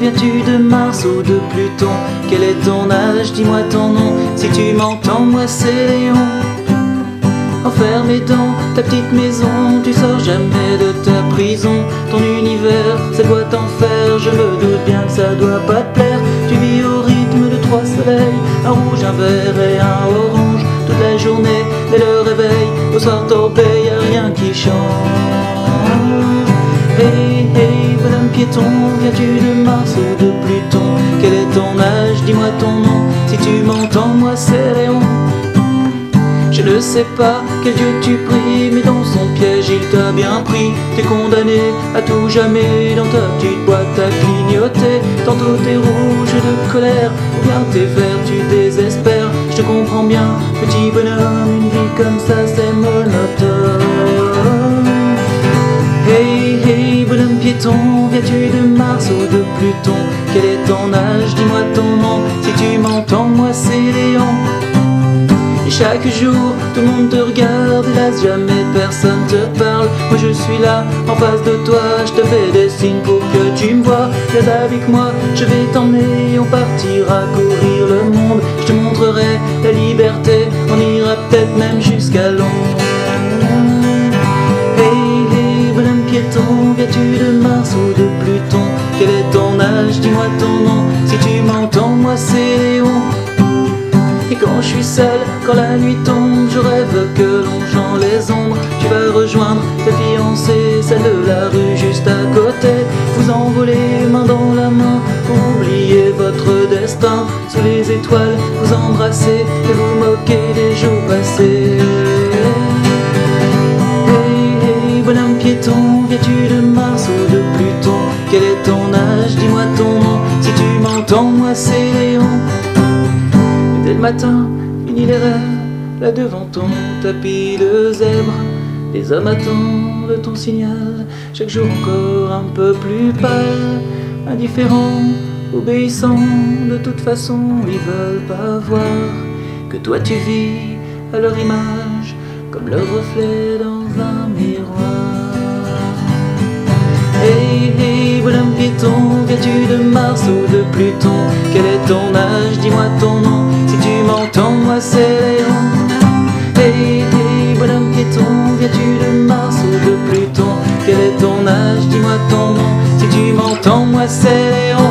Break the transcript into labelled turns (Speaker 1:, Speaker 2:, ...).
Speaker 1: viens-tu de Mars ou de Pluton? Quel est ton âge, dis-moi ton nom, si tu m'entends moi c'est Léon. Enfermé dans ta petite maison, tu sors jamais de ta prison. Ton univers, c'est boîte en fer, je me doute bien que ça doit pas te vert et un orange Toute la journée et le réveil, au soir torpé, y a rien qui change Hey hey bonhomme piéton, viens-tu de Mars ou de Pluton? Quel est ton âge, dis-moi ton nom, si tu m'entends moi c'est Léon je ne sais pas quel Dieu tu pries, mais dans son piège il t'a bien pris. T'es condamné à tout jamais dans ta petite boîte à clignoter. Tantôt t'es rouge de colère, ou bien t'es. Je comprends bien, petit bonhomme, une vie comme ça c'est monotone. Hey hey bonhomme piéton, viens-tu de Mars ou de Pluton? Quel est ton âge, dis-moi ton nom, si tu m'entends moi c'est Léon et chaque jour, tout le monde te regarde, hélas jamais personne te parle. Moi je suis là, en face de toi, je te fais des signes pour que tu me vois. Viens avec moi, je vais t'emmener, on partira courir même jusqu'à Londres. Hey hey, bonhomme piéton, viens-tu de Mars ou de Pluton? Quel est ton âge, dis-moi ton nom, si tu m'entends, moi c'est Léon. Et quand je suis seul, quand la nuit tombe, je rêve que longeant les ombres, tu vas rejoindre ta fiancée, celle de la rue juste à côté. Vous envolez main dans la main pour oublier votre destin. Sous les étoiles, vous embrassez et vous viens-tu de Mars ou de Pluton? Quel est ton âge, dis-moi ton nom, si tu m'entends, moi c'est Léon. Et dès le matin, fini les là devant ton tapis de zèbre. Les hommes attendent ton signal, chaque jour encore un peu plus pâle, indifférent, obéissant, de toute façon ils veulent pas voir que toi tu vis à leur image, comme leur reflet dans un miroir. Viens-tu de Mars ou de Pluton? Quel est ton âge, dis-moi ton nom, si tu m'entends moi c'est Léon. Hey hey bonhomme piéton, viens-tu de Mars ou de Pluton? Quel est ton âge, dis-moi ton nom, si tu m'entends moi c'est Léon